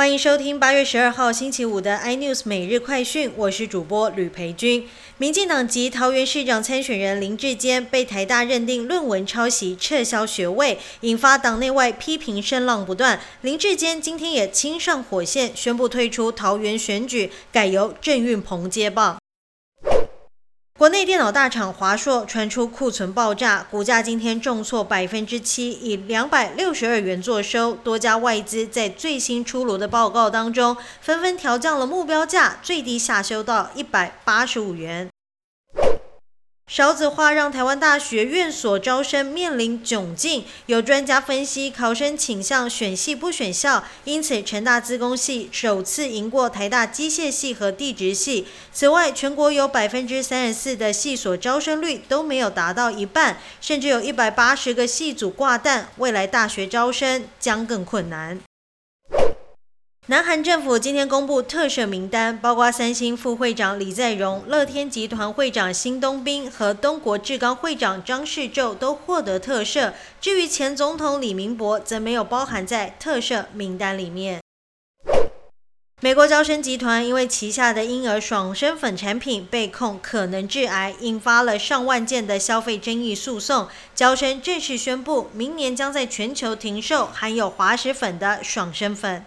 欢迎收听八月十二号星期五的 iNews 每日快讯，我是主播吕培军。民进党籍桃园市长参选人林志坚被台大认定论文抄袭，撤销学位，引发党内外批评声浪不断。林志坚今天也亲上火线，宣布退出桃园选举，改由郑运鹏接棒。国内电脑大厂华硕传出库存爆炸，股价今天重挫百分之七，以两百六十二元作收。多家外资在最新出炉的报告当中，纷纷调降了目标价，最低下修到一百八十五元。少子化让台湾大学院所招生面临窘境，有专家分析考生倾向选系不选校，因此成大资工系首次赢过台大机械系和地质系。此外，全国有百分之三十四的系所招生率都没有达到一半，甚至有一百八十个系组挂蛋，未来大学招生将更困难。南韩政府今天公布特赦名单，包括三星副会长李在镕、乐天集团会长辛东彬和东国志刚会长张世宙都获得特赦。至于前总统李明博，则没有包含在特赦名单里面。美国招生集团因为旗下的婴儿爽身粉产品被控可能致癌，引发了上万件的消费争议诉讼。招生正式宣布，明年将在全球停售含有滑石粉的爽身粉。